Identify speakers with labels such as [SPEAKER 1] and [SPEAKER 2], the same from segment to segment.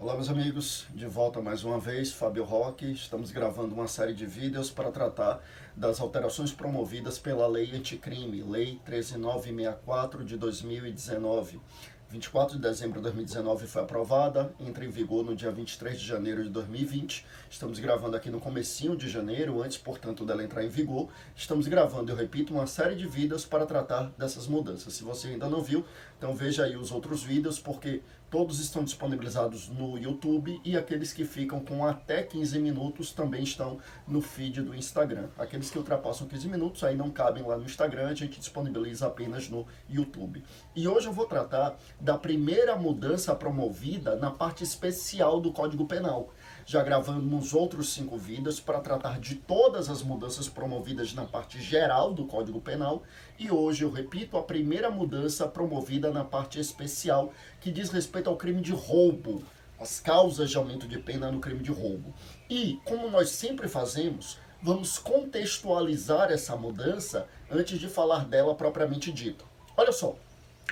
[SPEAKER 1] Olá meus amigos, de volta mais uma vez, Fábio Roque. Estamos gravando uma série de vídeos para tratar das alterações promovidas pela Lei Anticrime, Lei 13964 de 2019. 24 de dezembro de 2019 foi aprovada, entra em vigor no dia 23 de janeiro de 2020. Estamos gravando aqui no comecinho de janeiro, antes, portanto, dela entrar em vigor. Estamos gravando, eu repito, uma série de vídeos para tratar dessas mudanças. Se você ainda não viu, então veja aí os outros vídeos, porque todos estão disponibilizados no YouTube e aqueles que ficam com até 15 minutos também estão no feed do Instagram. Aqueles que ultrapassam 15 minutos aí não cabem lá no Instagram, a gente disponibiliza apenas no YouTube. E hoje eu vou tratar da primeira mudança promovida na parte especial do Código Penal já gravamos outros cinco vídeos para tratar de todas as mudanças promovidas na parte geral do Código Penal e hoje eu repito a primeira mudança promovida na parte especial que diz respeito ao crime de roubo, as causas de aumento de pena no crime de roubo. E como nós sempre fazemos, vamos contextualizar essa mudança antes de falar dela propriamente dita. Olha só,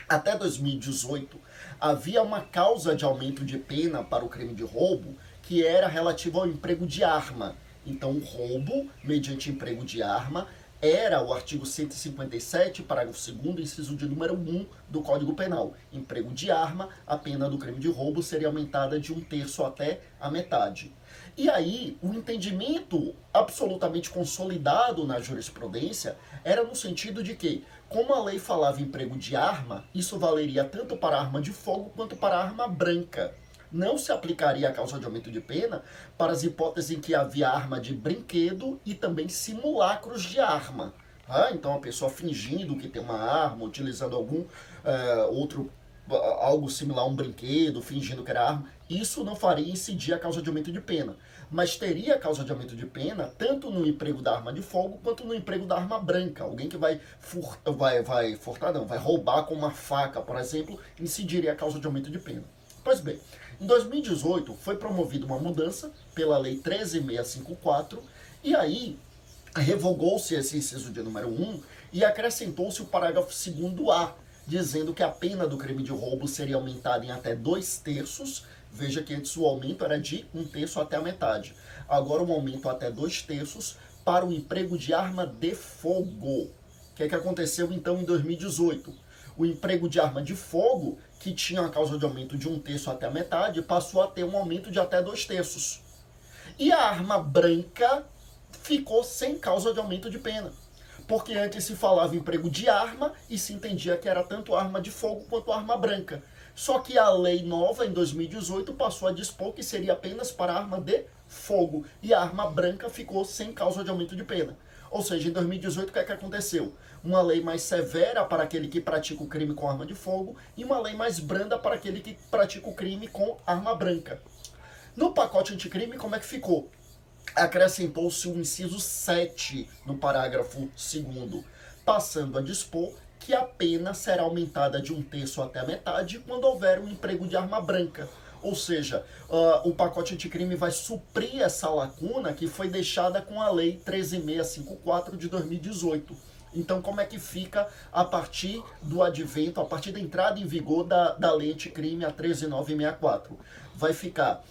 [SPEAKER 1] até 2018 havia uma causa de aumento de pena para o crime de roubo que era relativo ao emprego de arma. Então, o roubo mediante emprego de arma era o artigo 157, parágrafo 2 inciso de número 1 do Código Penal. Emprego de arma, a pena do crime de roubo seria aumentada de um terço até a metade. E aí, o entendimento absolutamente consolidado na jurisprudência era no sentido de que, como a lei falava emprego de arma, isso valeria tanto para arma de fogo quanto para arma branca não se aplicaria a causa de aumento de pena para as hipóteses em que havia arma de brinquedo e também simulacros de arma. Ah, então a pessoa fingindo que tem uma arma, utilizando algum uh, outro algo similar a um brinquedo, fingindo que era arma, isso não faria incidir a causa de aumento de pena. Mas teria a causa de aumento de pena tanto no emprego da arma de fogo quanto no emprego da arma branca. Alguém que vai, fur, vai, vai furtar, não, vai roubar com uma faca, por exemplo, incidiria a causa de aumento de pena. Pois bem, em 2018 foi promovida uma mudança pela Lei 13654 e aí revogou-se esse inciso de número 1 e acrescentou-se o parágrafo 2A, dizendo que a pena do crime de roubo seria aumentada em até dois terços. Veja que antes o aumento era de um terço até a metade. Agora um aumento até dois terços para o emprego de arma de fogo. O que, é que aconteceu então em 2018? O emprego de arma de fogo, que tinha a causa de aumento de um terço até a metade, passou a ter um aumento de até dois terços. E a arma branca ficou sem causa de aumento de pena. Porque antes se falava em emprego de arma e se entendia que era tanto arma de fogo quanto arma branca. Só que a lei nova, em 2018, passou a dispor que seria apenas para arma de fogo. E a arma branca ficou sem causa de aumento de pena. Ou seja, em 2018, o que é que aconteceu? Uma lei mais severa para aquele que pratica o crime com arma de fogo e uma lei mais branda para aquele que pratica o crime com arma branca. No pacote anticrime, como é que ficou? Acrescentou-se o inciso 7 no parágrafo 2, passando a dispor que a pena será aumentada de um terço até a metade quando houver um emprego de arma branca ou seja, uh, o pacote anticrime vai suprir essa lacuna que foi deixada com a Lei 13654 de 2018. Então, como é que fica a partir do advento, a partir da entrada em vigor da, da lei anticrime, a 13964? Vai ficar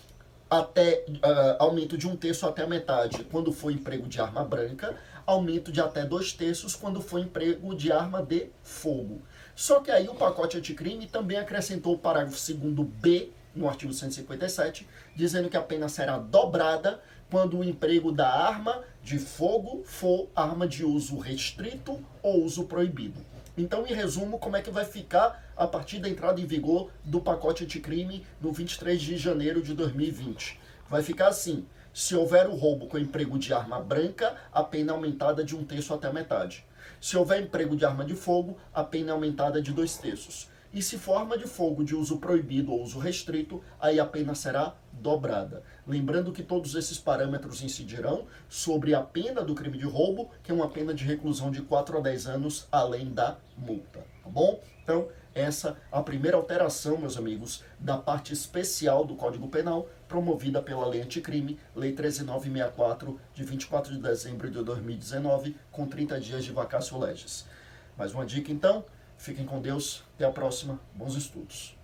[SPEAKER 1] até uh, aumento de um terço até a metade quando for emprego de arma branca, aumento de até dois terços quando for emprego de arma de fogo. Só que aí o pacote anticrime também acrescentou o parágrafo 2 B no artigo 157, dizendo que a pena será dobrada quando o emprego da arma de fogo for arma de uso restrito ou uso proibido. Então, em resumo, como é que vai ficar a partir da entrada em vigor do pacote anticrime no 23 de janeiro de 2020? Vai ficar assim: se houver o roubo com emprego de arma branca, a pena é aumentada de um terço até a metade. Se houver emprego de arma de fogo, a pena é aumentada de dois terços. E se forma de fogo de uso proibido ou uso restrito, aí a pena será dobrada. Lembrando que todos esses parâmetros incidirão sobre a pena do crime de roubo, que é uma pena de reclusão de 4 a 10 anos, além da multa. Bom? Então, essa a primeira alteração, meus amigos, da parte especial do Código Penal, promovida pela Lei Anticrime, Lei 13964, de 24 de dezembro de 2019, com 30 dias de vacácio legis. Mais uma dica, então, Fiquem com Deus. Até a próxima. Bons estudos.